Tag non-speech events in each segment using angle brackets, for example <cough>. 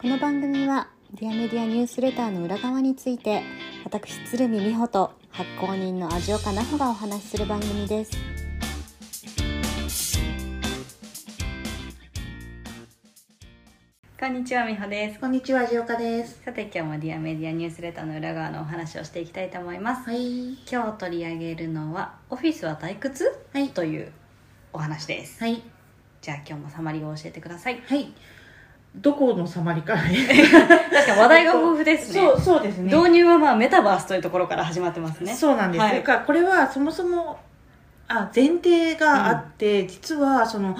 この番組はディアメディアニュースレターの裏側について私鶴見美穂と発行人の味岡奈穂がお話しする番組ですこんにちは美穂ですこんにちは、じおかです。さて今日もディアメディアニュースレターの裏側のお話をしていきたいと思います、はい。今日取り上げるのはオフィスは退屈、はいというお話です、はい。じゃあ今日もサマリーを教えてくださいはい。どこのサマリか。<laughs> 確か話題が豊富ですねそう、そうですね。導入はまあメタバースというところから始まってますねそうなんです。はいというか、これはそもそも、あ、前提があって、実は、その、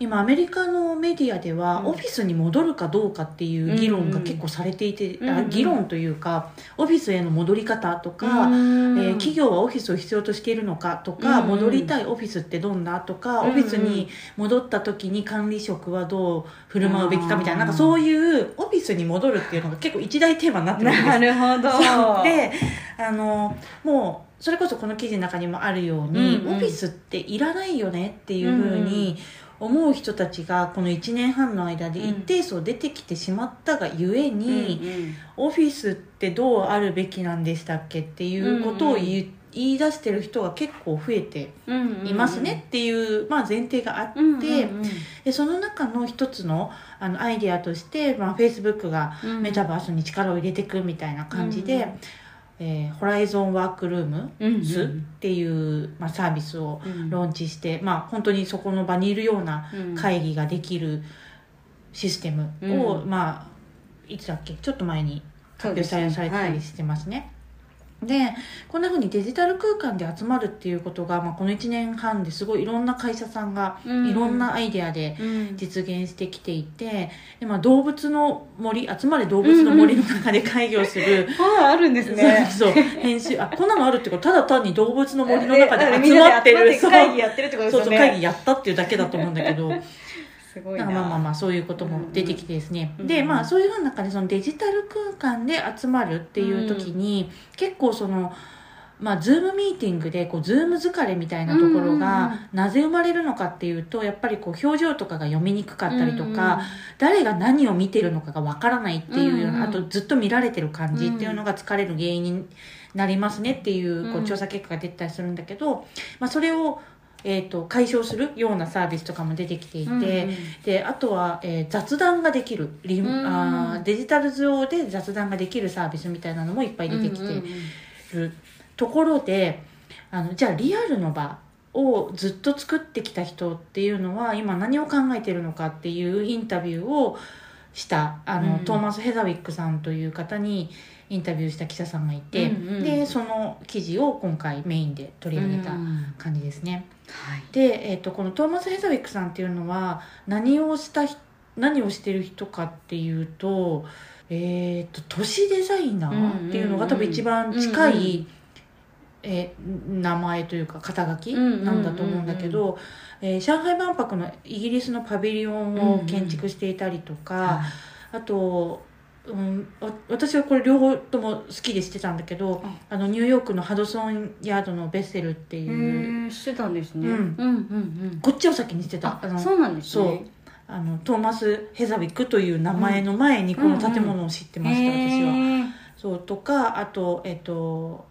今アメリカのメディアでは、うん。オフィスに戻るかどうかっていう議論が結構されていて、うんうん。あ議論というかオフィスへの戻り方とか、うえんー企業はオフィスを必要としているのかとか、うんうん。戻りたいオフィスってどんなとか、うんうん。オフィスに戻った時に管理職はどう振る舞うべきかみたいななんかそういうオフィスに戻るっていうのが結構一大テーマになってるんです。なるほど。<laughs> であのもうそれこそこの記事の中にもあるように、うんうんオフィスっていらないよねっていうふうに思う人たちがこの1年半の間で一定数出てきてしまったがゆえに、オフィスってどうあるべきなんでしたっけっていうことを言い,、言い出してる人が結構増えていますねっていう、まあ、前提があって、うんうんうん。でその中の一つのあのアイデアとして、まあ、Facebook がうん。メタバースに力を入れていくみたいな感じで、うんえーホライゾンワークルームうんスっていう、まあ、サービスをうんローンチして、まあ、本当にそこの場にいるようなうん会議ができるシステムを、うん。まあいつだっけ？ちょっと前に発表され,、たりしてますね。でこんなふうにデジタル空間で集まるっていうことが、まあ、この1年半ですごいいろんな会社さんがうん。いろんなアイデアでうん。実現してきていてで、まあ、動物の森集まれ動物の森の中で会議をする、ああるんですね。そうそう編集あこんなのあるってこと。ただ単に動物の森の中で集まってる。そう。会議やってるってことですよね。そうそう会議やったっていうだけだと思うんだけどすごいまあまあまあそういうことも出てきてですね、うんでまあそういうふうな中でそのデジタル空間で集まるっていう時に、結構そのまあ、ズームミーティングでこうズーム疲れみたいなところがなぜ生まれるのかっていうとやっぱりこう表情とかが読みにくかったりとか、誰が何を見てるのかがわからないっていうような、あとずっと見られてる感じっていうのが疲れる原因になりますねっていうこううん。調査結果が出てたりするんだけど、まあ、それを、えー、と解消するようなサービスとかも出てきていて、うんうん。であとは、えー雑談ができるリンうん。あーデジタル上で雑談ができるサービスみたいなのもいっぱい出てきてる。ところで、あのじゃあリアルの場をずっと作ってきた人っていうのは今何を考えてるのかっていうインタビューをしたあの、うん。トーマス・ヘザウィックさんという方にインタビューした記者さんがいて、うんうん。でその記事を今回メインで取り上げたうん。感じですね。はい。で、えー、とこのトーマス・ヘザウィックさんっていうのは何をした人何をしてる人かっていうと,、えー、と都市デザイナーっていうのが多分一番近い、うんうんえー名前というか肩書きうんうんうんうん。なんだと思うんだけど、えー上海万博のイギリスのパビリオンを建築していたりとか、あと、うん、わ私はこれ両方とも好きで知ってたんだけど、うん。あのニューヨークのハドソンヤードのベッセルってへいう、えしてたんですね。うん。うんうんこっちを先にしてた。ああのそうなんですね。あのトーマス・ヘザウィックという名前の前にこの建物を知ってました、私は。へえそうとかあとえっと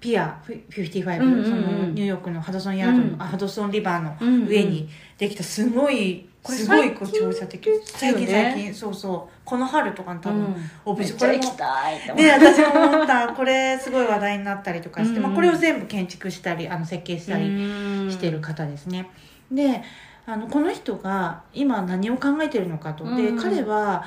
ピアフィ55、うんうんうん。そのニューヨークのハドソンヤードの、うん。あハドソンリバーのうんうん。上にできたすごい、これすごいこう調査的最近最近そうそう。この春とかに多分、うん。オープンめっちゃ行きたいって思う。で私も思った。これすごい話題になったりとかして、うん。まあ、これを全部建築したりあの設計したりしてる方ですね。であのこの人が今何を考えてるのかと、でうん。彼は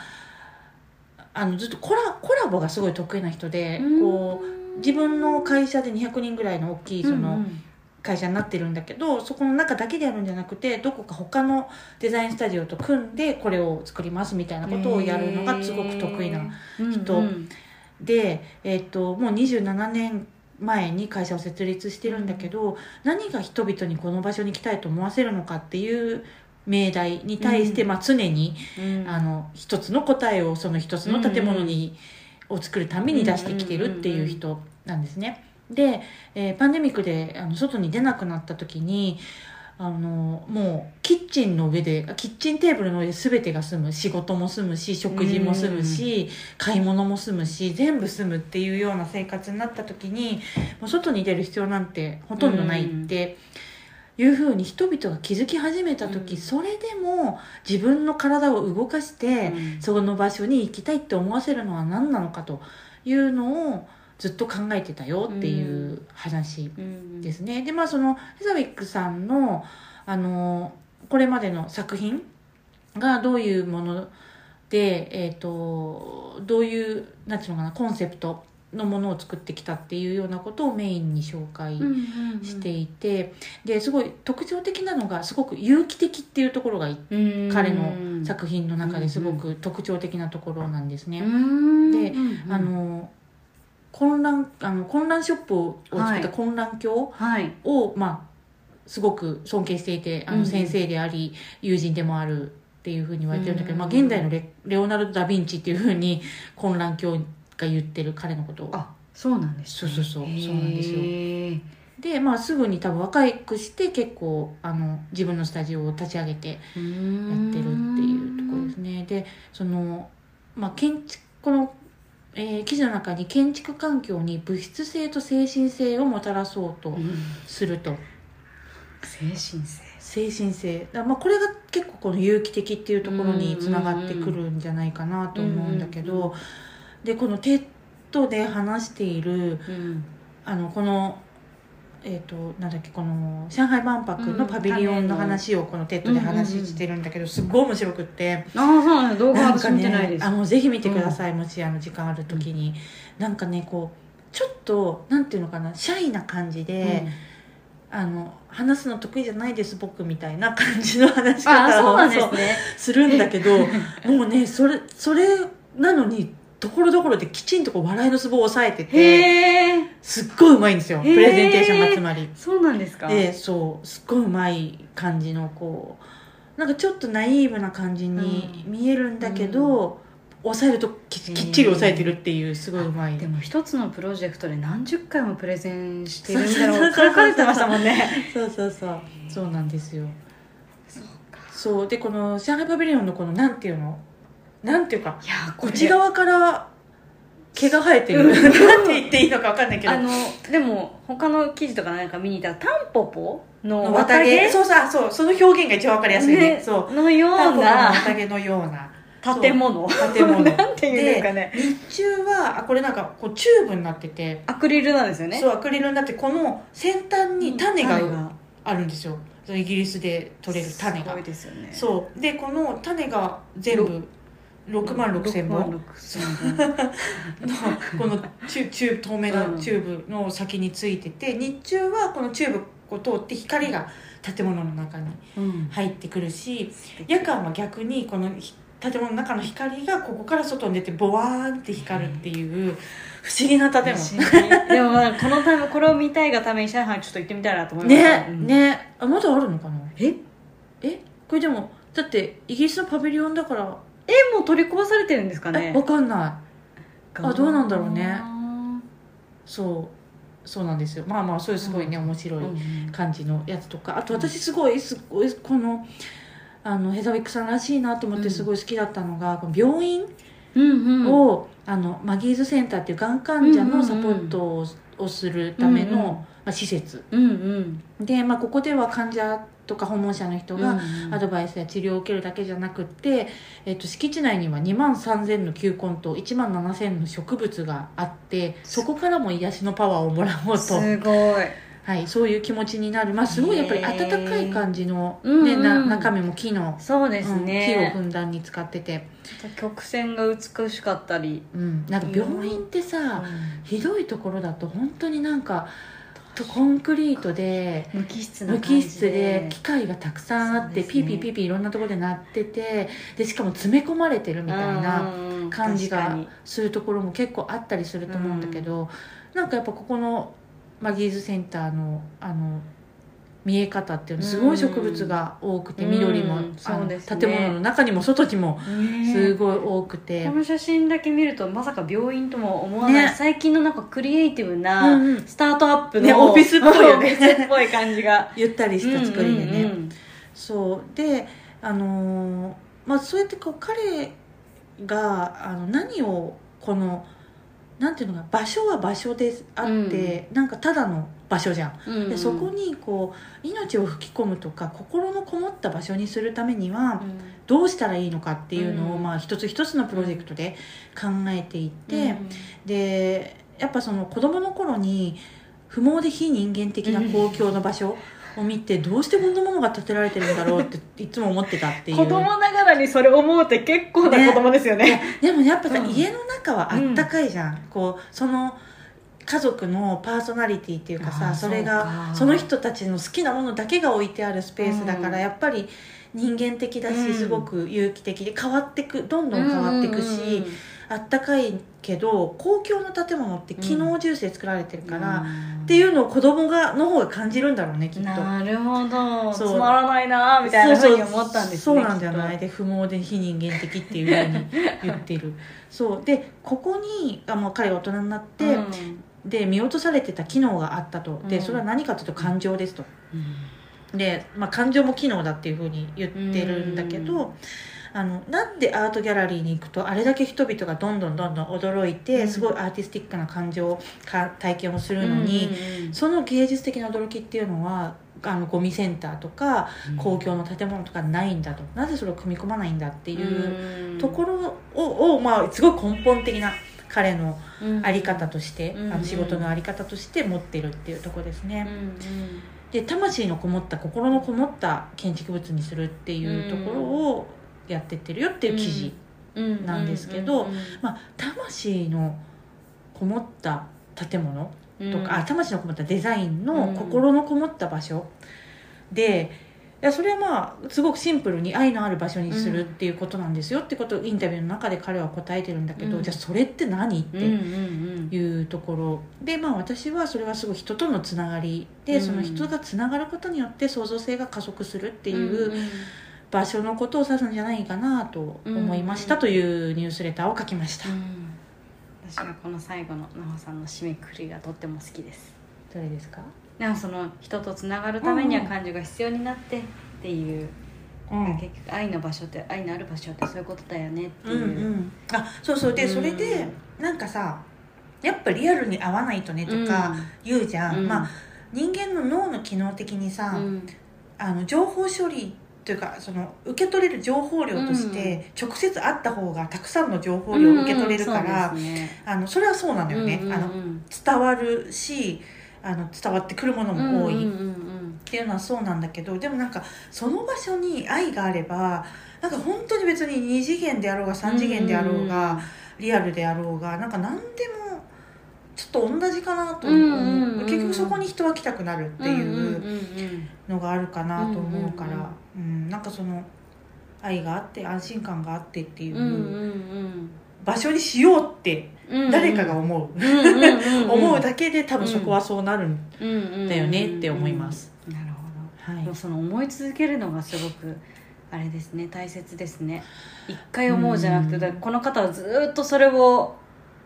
あのずっとコラコラボがすごい得意な人で、うん。こう自分の会社で200人ぐらいの大きいそうんうのん会社になってるんだけど、そこの中だけでやるんじゃなくてどこか他のデザインスタジオと組んでこれを作りますみたいなことをやるのがすごく得意な人うんうん。で、えっともう27年前に会社を設立してるんだけど、何が人々にこの場所に来たいと思わせるのかっていう命題に対して、うん。まあ、常にうん。あの一つの答えをその一つの建物に、を作るために出してきてるっていう人なんですね。で、えーパンデミックであの外に出なくなった時にあのもうキッチンの上でキッチンテーブルの上で全てが済む。仕事も済むし食事も済むし、買い物も済むし全部済むっていうような生活になった時にもう外に出る必要なんてほとんどないって。いうふうに人々が気づき始めた時、うん。それでも自分の体を動かして、うん。その場所に行きたいって思わせるのは何なのかというのをずっと考えてたよっていう話うん。ですね。でまあそのヘザウィックさんのあのこれまでの作品がどういうもので、えー、とどういうなんていうのかなコンセプトのものを作ってきたっていうようなことをメインに紹介うんうんうん。していて、ですごい特徴的なのがすごく有機的っていうところが彼の作品の中ですごく特徴的なところなんですね。うん。でうんうん。あの混乱あの混乱ショップを作はい。った混乱鏡はい。を、まあすごく尊敬していてあの先生であり、友人でもあるっていうふうに言われてるんだけど、うんまあ、現代のレレオナルド・ダ・ヴィンチっていうふうに混乱鏡が言ってる彼のこと。をあそうなんですね。そうそうそうそうなんですよ。で、まあ、すぐに多分若くして結構あの自分のスタジオを立ち上げてやってるっていうところですね。でその、まあ、建築この、えー記事の中に建築環境に物質性と精神性をもたらそうとうん。すると。精神性。精神性。だまあこれが結構この有機的っていうところにつながってくるんじゃないかなと思うんだけうんうんどでこの TEDで話しているうん。あのこのえー、となんだっけこの上海万博のパビリオンの話をこの TEDで話してるんだけどすっごい面白くって。ああそうなん動画は私見てないです。ねあもうぜひ見てください、もしあの時間ある時に、なんかねこうちょっとなんていうのかなシャイな感じで、あの話すの得意じゃないです僕みたいな感じの話しああそう方をなんですね。するんだけどもうねそれそれなのにところどころできちんとこう笑いのツボを抑えててすっごいうまいんですよ。プレゼンテーションがつまり。そうなんですか？でそう。すっごいうまい感じのこうなんかちょっとナイーブな感じに見えるんだけど、抑えるとききっちり抑えてるっていうすごいうまい。でも一つのプロジェクトで何十回もプレゼンしてるみたいなのそう書かれてましたもんね。そうそうそう。そうなんですよ。そう。でこの上海パビリオンのこのなんていうの？なんていうかいやこれ。内側から毛が生えてる、うん。なんて言っていいのか分かんないけど。あのでも他の記事とかなんか見に行ったらタンポポのの綿毛？そうそうそうその表現が一番分かりやすいね。ねそう。のような。綿毛のような。建物。建物。<laughs> なんていうかね。日中はあこれなんかこうチューブになってて、アクリルなんですよね。そうアクリルになってこの先端に種が種あるんですよ。イギリスで取れる種が。すごいですよね。そう。でこの種が全部6万6千6万本。<laughs> の6 0このチュチューブ透明なうん。チューブの先についてて日中はこのチューブを通って光が建物の中にうん。入ってくるし夜間は逆にこのひ建物の中の光がここから外に出てボワーンって光るっていう不思議な建物。でもまあこのためこれを見たいがために上海ちょっと行ってみたいなと思いましたね、うん。ね。あまだあるのかな？え？え？これでもだってイギリスのパビリオンだからえもう取り壊されてるんですかえねわかんない。あどうなんだろうね。あそう。そうなんですよ。まあまあそういうすごいね、面白い感じのやつとか。あと私すごいすごいこのあのヘザウィックさんらしいなと思ってすごい好きだったのが、この病院うんうん。を、あのマギーズセンターっていうがん患者のサポートを,、をするための、うんうん。まあ、施設。うんうん。で、まあ、ここでは患者とか訪問者の人がうんアドバイスや治療を受けるだけじゃなくって、えっと、敷地内には2万3000の球根と1万7000の植物があってそこからも癒しのパワーをもらおうと、すごい。はい、そういう気持ちになる、まあ、すごいやっぱり温かい感じの、ねうんうん。な中身も木の、そうですうん木をねふ、んだんに使ってて、曲線が美しかったり、うん、なんか病院ってさ、うん。ひどいところだと本当になんかとコンクリートで無機質な無感じ機質で機械がたくさんあって、ね。ピーピーピーピーいろんなところで鳴っててでしかも詰め込まれてるみたいなうん感じがするところも結構あったりすると思うんだけど、なんかやっぱここのマギーズセンターのあの見え方っていうのすごい植物が多くて、うん緑も、うんそうですね。建物の中にも外にも。すごい多くて、この写真だけ見るとまさか病院とも思わない、ね。最近のなんかクリエイティブうなんうん。スタートアップの、ねオフィスっぽいよね。オフィスっぽい感じが。ゆったりした作りでね、うんうんうん。そう。であのーまあそうやってこう彼があの何をこのなんていうのか場所は場所であって、なんかただの場所じゃん。うんうん。でそこにこう命を吹き込むとか心のこもった場所にするためにはうん。どうしたらいいのかっていうのを、うんまあ、一つ一つのプロジェクトで考えていって、うんでやっぱその子供の頃に不毛で非人間的な公共の場所を見てどうしてこんなものが建てられてるんだろうって <laughs> いつも思ってたっていう。子供ながらにそれ思うって結構な子供ですよね。でもやっぱさ、うん。家の中はあったかいじゃん、こうその家族のパーソナリティっていうかさそれがか。その人たちの好きなものだけが置いてあるスペースだから、うん。やっぱり人間的だし、うん。すごく有機的で変わってくどんどん変わっていくし、うん。うんうんあったかいけど公共の建物って機能重視で作られてるから、うん。っていうのを子供がの方が感じるんだろうねきっと。なるほど。つまらないなみたいなふうに思ったんですねそうなんじゃない？で不毛で非人間的っていうふうに言ってる。そう。でここにあもう彼が大人になっとて、で見落とされてた機能があったと。でうん。それは何かというと感情ですと。うん。で、まあ、感情も機能だっていうふうに言ってるんだけど、うあのなんでアートギャラリーに行くとあれだけ人々がどんどんどんどん驚いて、うん。すごいアーティスティックな感情か体験をするのに、うんその芸術的な驚きっていうのはあのゴミセンターとか公共の建物とかないんだと。なぜそれを組み込まないんだっていうところを,、をまあ、すごい根本的な彼のあり方として、うん。あの仕事のあり方として持ってるっていうところですね、うん。で魂のこもった心のこもった建築物にするっていうところをやってってるよっていう記事、うん。なんですけどうん。うん。まあ、魂のこもった建物うん。とか、あ魂のこもったデザインの心のこもった場所でいやそれはまあすごくシンプルに愛のある場所にするっていうことなんですよってことをインタビューの中で彼は答えてるんだけど、うん。じゃあそれって何っていうところ。でまあ私はそれはすごい人とのつながりで、うん。その人がつながることによって創造性が加速するってうんいううん場所のことを指すんじゃないかなと思いましたというニュースレターを書きました。うん。私はこの最後の奈穂さんの締めくくりがとっても好きです。どれですか、なんかその人とつながるためには感情が必要になってっていう、うん。結局愛の場所って愛のある場所ってそういうことだよねっていう。う、んうん、あそうそう。でうん。それでなんかさやっぱリアルに合わないとねとか言うじゃん、うん。まあ人間の脳の機能的にさ、うん。あの情報処理というかその受け取れる情報量として直接会った方がたくさんの情報量を受け取れるから、うん。そうですね。あのそれはそうなんだよね、うんうんうん。あの伝わるしあの伝わってくるものも多い、っていうのはそうなんだけどでもなんかその場所に愛があればなんか本当に別に2次元であろうが3次元であろうが、リアルであろうがなんか何でもちょっと同じかなと思う,、結局そこに人は来たくなるっていううんのがあるかなと思うから、うんなんかその愛があって安心感があってっていう場所にしようってうん誰かが思う、思うだけで多分そこはそうなるんだだよねって思います、なるほど。はいその思い続けるのがすごくあれですね大切ですね。一回思うじゃなくてこの方はずっとそれを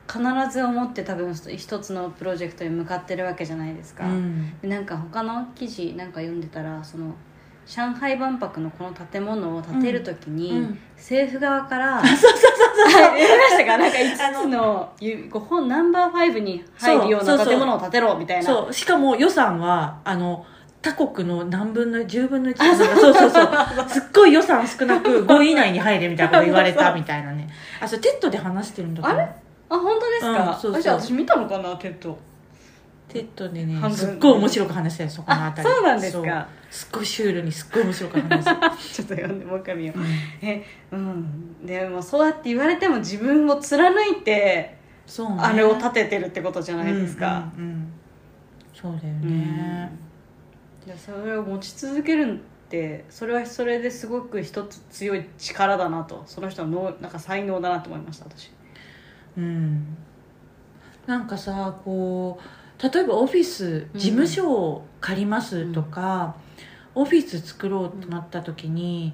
必ず思って多分一つのプロジェクトに向かってるわけじゃないですか、うん。でなんか他の記事なんか読んでたらその上海万博のこの建物を建てるときに、うん。政府側からそうそうそうそう。はいやりましたかなんか5つのゆ5本ナンバー5に入るような建物を建てろみたいな。そう。しかも予算はあの他国の何分の10分の1なんかそうそうそう。すっごい予算少なく5位以内に入れみたいなこと言われたみたいなねあそれ TEDで話してるんだと思うあ本当ですか、うんそうそうあじゃあ私見たのかなテッドテッドでね半分。すっごい面白く話してるそこのああたり。そうなんですか。すっごいシュールにすっごい面白く話してる、<laughs> ちょっと読んでもう一回見よう。うん。えうん。でもそうやって言われても自分を貫いてそうね。あれを立ててるってことじゃないですか、うんうんうん。そうだようん。それを持ち続けるってそれはそれですごく一つ強い力だなと。その人の能なんか才能だなと思いました私。うん。なんかさこう例えばオフィスうん。事務所を借りますとか、オフィス作ろうとなった時に、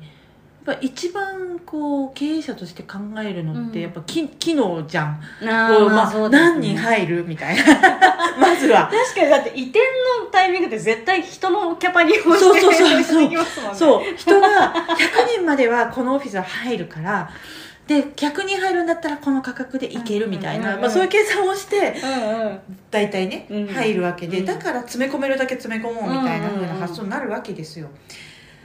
やっぱ一番こう経営者として考えるのってうん。やっぱき、機能じゃん。あこうまあね。何人入るみたいな。<laughs> まずは。確かにだって移転のタイミングって絶対人のキャパに応じてそうそうそうそう。ね。そう。人が100人まではこのオフィスは入るからで100人入るんだったらこの価格でいけるみたいな、まあ、そういう計算をしてうんうん。大体ね、うん入るわけでうん。だから詰め込めるだけ詰め込もうみたいな風な発想になるわけですよ。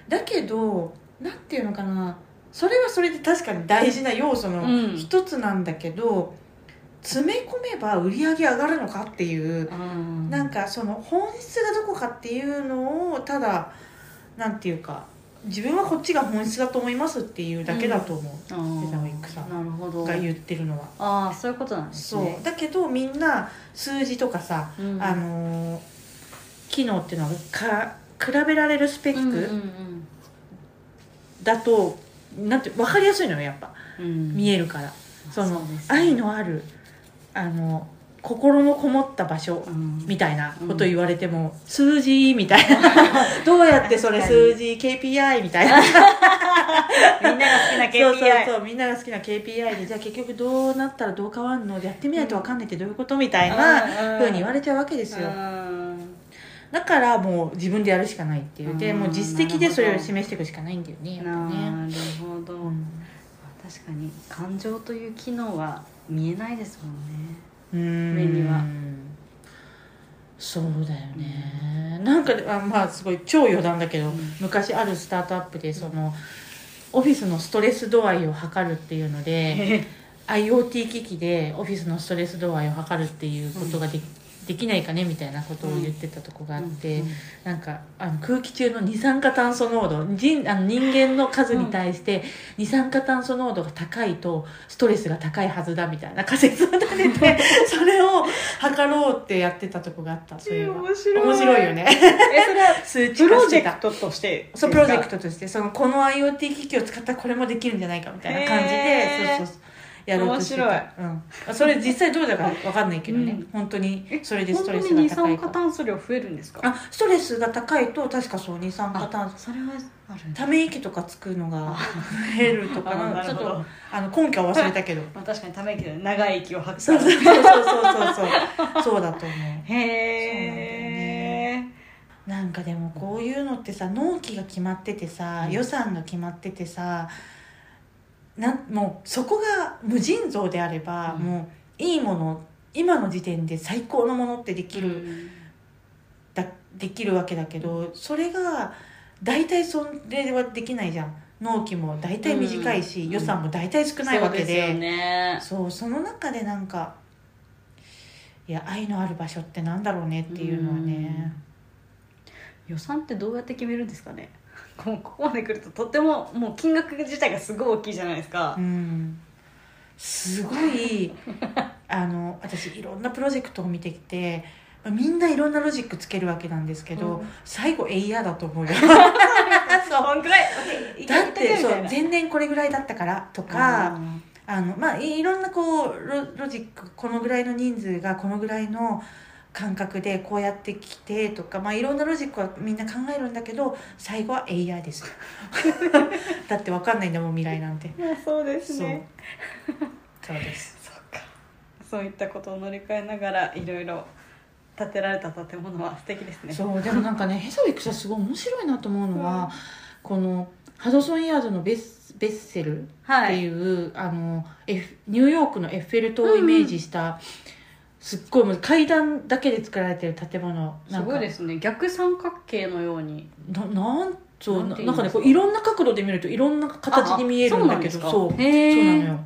だけどなんていうのかなそれはそれで確かに大事な要素のうん。一つなんだけど、詰め込めば売り上げ上がるのかっていううん。なんかその本質がどこかっていうのをただなんていうか自分はこっちが本質だと思いますっていうだけだと思う、あーデザウィックさんなるほど。が言ってるのは。ああそういうことなんですそう。ねだけどみんな数字とかさ、うん。あのー機能っていうのはか比べられるスペうんうんックだと、なんて分かりやすいのよやっぱ。うん。うん見えるから、そのね。愛のあるあの心のこもった場所うん。みたいなこと言われても、数字みたいな。<laughs> どうやってそれ数字 KPI みたいな。みんなが好きな KPI そうそうそうみんなが好きな KPI でじゃあ結局どうなったらどう変わるの？やってみないと分かんないってどういうこと？みたいなふうに言われちゃうわけですよ。うん。だからもう自分でやるしかないっていうでうん。もう実績でそれを示していくしかないんだよねやっぱね、なるほど、うん。確かに。感情という機能は見えないですもんね。うん目には。そうだよね、なんかあまあすごい超余談だけど、うん。昔あるスタートアップでその、オフィスのストレス度合いを測るっていうので IoT 機器でオフィスのストレス度合いを測るっていうことがで,、できないかねみたいなことを言ってたとこがあって、うんなんかあの空気中の二酸化炭素濃度人あの人間の数に対して二酸化炭素濃度が高いとストレスが高いはずだみたいな仮説を立てて <laughs> それを測ろうってやってたとこがあった。そういう面白い。面白いよね。えそれは <laughs> 数値プロ化してた。ジェクトとしてそうプロジェクトとして。そのこの IoT 機器を使ったらこれもできるんじゃないかみたいな感じで、そうそうそうやろうとしてた。面うん、それ実際どうだか分かんないけどね、うん。本当にえそれでストレス本当に二が高いか酸化炭素量増えるんですか？あストレスが高いと確かそう二酸化炭素。それはあるんだため息とかつくのが増えるとかちょっとあの根拠は忘れたけど。<laughs> まあ、確かにため息で長い息を吐くそうそうそうそうそう。<laughs> そうだと思う。へえなんかでもこういうのってさ納期が決まっててさ、うん。予算が決まっててさなんもうそこが無尽蔵であれば、うん。もういいもの今の時点で最高のものってできる、だできるわけだけどそれが大体それはできないじゃん。納期も大体短いし、うん。予算も大体少ないわけで。そうですよね。そうその中でなんかいや愛のある場所ってなんだろうねっていうのはね、予算ってどうやって決めるんですかね？こう <laughs> ここまで来るととてももう金額自体がすごい大きいじゃないですか。うん、すごい <laughs> あの私いろんなプロジェクトを見てきてまあみんないろんなロジックつけるわけなんですけど、うん。最後エイヤーだと思うよ。<laughs> そんくらいだってそう前年これぐらいだったからとか、あのまあいいろんなこうロロジックこのぐらいの人数がこのぐらいの感覚でこうやってきてとか、まあ、いろんなロジックはみんな考えるんだけど最後は AI です <laughs> だって分かんないんだもん未来なんて。まあそうですそう。ねそうです。そうか。そういったことを乗り換えながらいろいろ建てられた建物は素敵ですね。そう。でもなんかねヘザウィックさんすごい面白いなと思うのは、うん。このハドソンヤードのベスベッセルっはいてい。う、あのエフニューヨークのエッフェル塔をイメージした、すっごいもう階段だけで作られてる建物。すごいですすね。逆三角形のように。ななんそうなんななんかねていうんですか？こういろんな角度で見るといろんな形に見えるんだけどあそうそう。なのよ。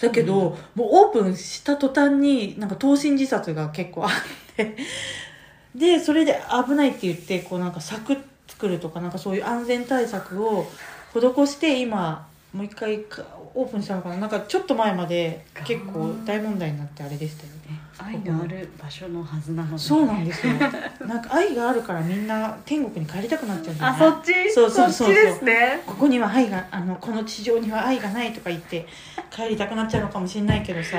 だけどもうオープンした途端になんか投身自殺が結構あって。<laughs> でそれで危ないって言ってこうなんか柵作るとかなんかそういう安全対策を施して今もう一回かオープンしたのかななんかちょっと前まで結構大問題になってあれでしたよね。愛のある場所のはずなのでそうなんですよ。なんか愛があるからみんな天国に帰りたくなっちゃうんだよねあそっち？そうそうそうですね。ここには愛があのこの地上には愛がないとか言って帰りたくなっちゃうのかもしれないけどさ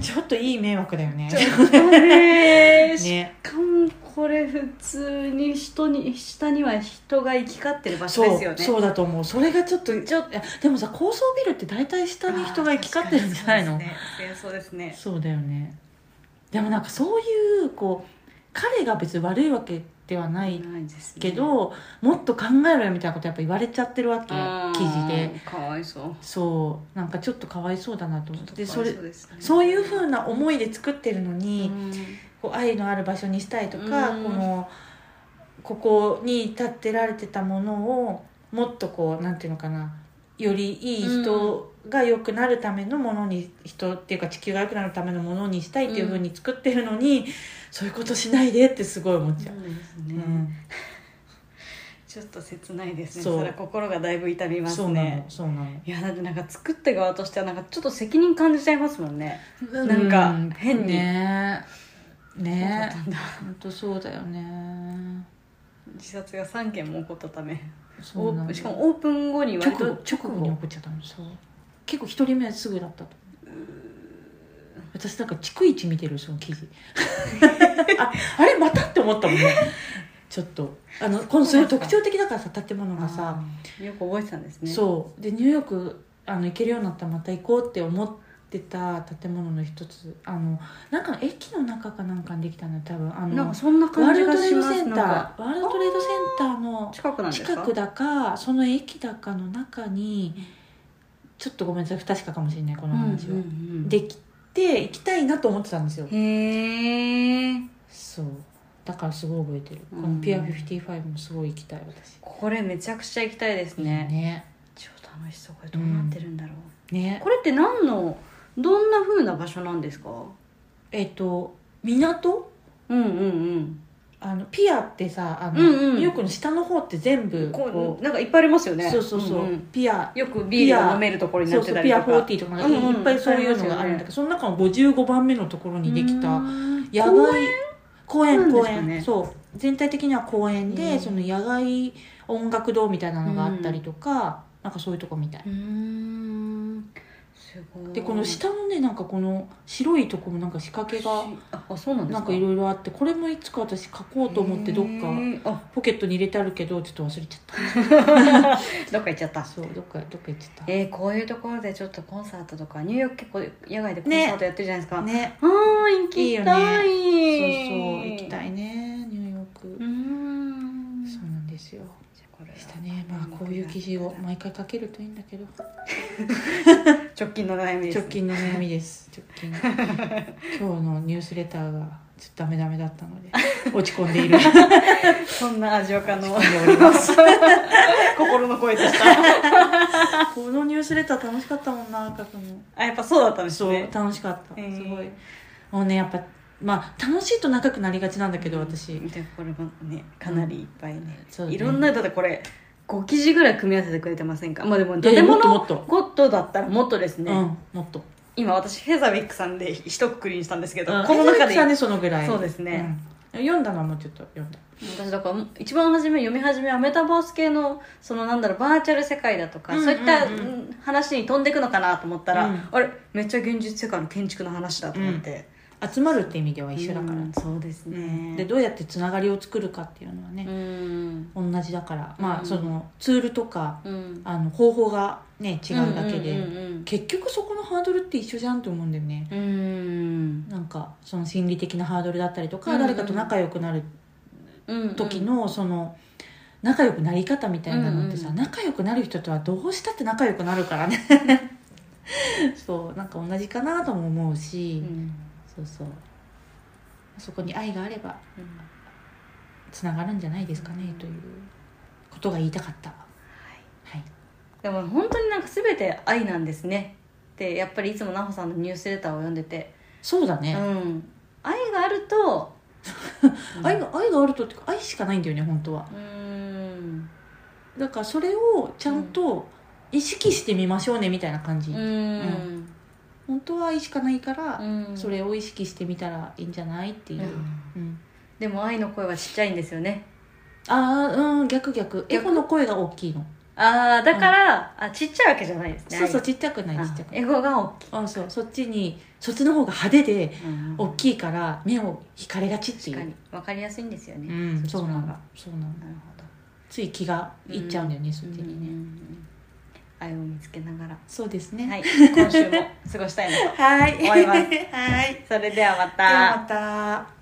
ちょっといい迷惑だよね。ちょっとね <laughs> しねこれ普通に人に下には人が行き交ってる場所ですよね。そうだと思う。それがちょっとちょでもさ高層ビルって大体下に人が行き交ってるんじゃないの。そうですね。そうだよね。でもなんかそういうこう彼が別に悪いわけではないけど、もっと考えろよみたいなことやっぱ言われちゃってるわけ記事で。かわいそう。そう。なんかちょっとかわいそうだなと思って。でそれそういうふうな思いで作ってるのに、うん。こう愛のある場所にしたいとか、うん。このここに立ってられてたものをもっとこうなんていうのかなよりいい人が良くなるためのものに、人っていうか地球が良くなるためのものにしたいっていうふうに作ってるのに、そういうことしないでってすごい思っちゃう。ちょっと切ないですね。それは心がだいぶ痛みますね。そうなのいやだってなんか作った側としてはなんかちょっと責任感じちゃいますもんね。なんかうん変に。ね。ね。本当そうだよね。自殺が3件も起こったため。しかもオープン後に割と直後。直後に起こっちゃったのそう結構一人目すぐだったと。私なんか逐一見てるその記事。<laughs> ああれまたって思ったもんね。ちょっと。あのこのそれ特徴的だからさ建物がさ。よく覚えてたんですね。そう。でニューヨークあの行けるようになったらまた行こうって思ってた建物の一つ。あのなんか駅の中かなんかにできたのよ多分。あのなんかそんなワー感じルドがします。トレードセンターワールドトレードセンターの近くだかその駅だかの中にちょっとごめんなさい不確かかもしれないこの話は、うんうんうん。できて行きたいなと思ってたんですよ。へえそう。だからすごい覚えてる、うん。このピア55もすごい行きたい私。これめちゃくちゃ行きたいですね。ね。超楽しそうこれどうなってるんだろう、ね。これって何のどんな風な場所なんですか？えっ、と港？うんうんうんあのピアってさあの、うんうん。ニューヨークの下の方って全部ここう。なんかいっぱいありますようね。そうそうそう、んん。ピアよくビールが飲めるところになそうそうピアってたりとか40とかなんかいうんうんいっぱいそういうのがあるんだけど、その中の55番目のところにできたうん。野外公園？公園、ね。そう。全体的には公園で、うん。その野外音楽堂みたいなのがあったりとか、なんかそういうとこみたい、うーんでこの下のねなんかこの白いとこもなんか仕掛けがああそうなんなんかいろいろあってこれもいつか私書こうと思ってどっかポケットに入れてあるけどちょっと忘れちゃった。<laughs> どっか行っちゃった。そうどっかどっか行っちゃっえー、こういうところでちょっとコンサートとかニューヨーク結構野外でコンサートやってるじゃないですか、たね。ああ行きたい。そうそう行きたいねニューヨーク、うーんそうなんですよじゃあこれはしたねまあこういう記事を毎回書けるといいんだけど。<laughs> 直近の悩みです、直近の悩みです。直近。<laughs> 今日のニュースレターがちょっとダメダメだったので <laughs> 落ち込んでいる。そんな味わかの？心の声でした。このニュースレター楽しかったもんな書くのあやっぱそうだったんですそうね楽しかった。へー。すごい。もうねやっぱまあ楽しいと長くなりがちなんだけど私。でこれもねかなりいっぱいね,、そうだね。いろんなだってこれ5記事ぐらい組み合わせてくれてませんか？まあでも建物ゴッドだったらもっとですね、うんもっと。今私フェザーウィックさんで一括りにしたんですけど、うん。この中でさんでそのぐらい。そうですね、うん。読んだのはもうちょっと読んだ。私だから一番初め読み始めはメタバース系のそのなんだろうバーチャル世界だとか、うんそういった、話に飛んでいくのかなと思ったら、うん。あれめっちゃ現実世界の建築の話だと思って、集まるって意味では一緒だから、うんそうですね、うん。でどうやってつながりを作るかっていうのはねう、ん。同じだから。まあ、うん。そのツールとかうん。あの方法がね違うだけで、結局そこのハードルって一緒じゃんと思うんだよね。うん。うんなんかその心理的なハードルだったりとか、誰かと仲良くなる時のその仲良くなり方みたいなのってさ、うんうん。仲良くなる人とはどうしたって仲良くなるからね。<laughs> そうなんか同じかなとも思うし、うんそうそう。そこに愛があればつながるんじゃないですかね、うん。ということが言いたかった。はい。でも本当になんか全て愛なんですね。ってやっぱりいつも奈穂さんのニュースレターを読んでて、うそうだね、ん、愛があると <laughs> 愛が愛があるとっていうか愛しかないんだよね本当は。うん。だからそれをちゃんと意識してみましょうねみたいな感じ、うん本当は愛しかないから、うん。それを意識してみたらいいんじゃないっていう、うん。でも愛の声はちっちゃいんですよね。ああうん逆逆。エ逆ゴの声が大きいの。ああだから、あちっちゃいわけじゃないですねそうそう愛ちっちゃくないちっちゃく。エゴが大きい、あそうそっちにそっちの方が派手でうん大きいから目を引かれがちっていう。確かに。分かりやすいんですよね、うんそうなのそっちの方が。そうなのなるほど。つい気がいっちゃうんだよね、そっちにね、愛を見つけながら。そうですね。はい。今週も過ごしたいなとはい。思います。<laughs> はい。それではまた。また